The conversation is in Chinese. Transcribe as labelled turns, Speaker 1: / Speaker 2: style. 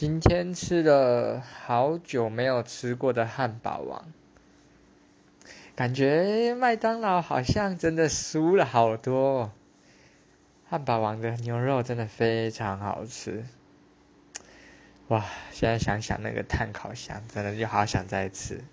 Speaker 1: 今天吃了好久没有吃过的汉堡王。感觉麦当劳好像真的输了好多。汉堡王的牛肉真的非常好吃。哇，现在想想那个碳烤箱真的就好想再吃。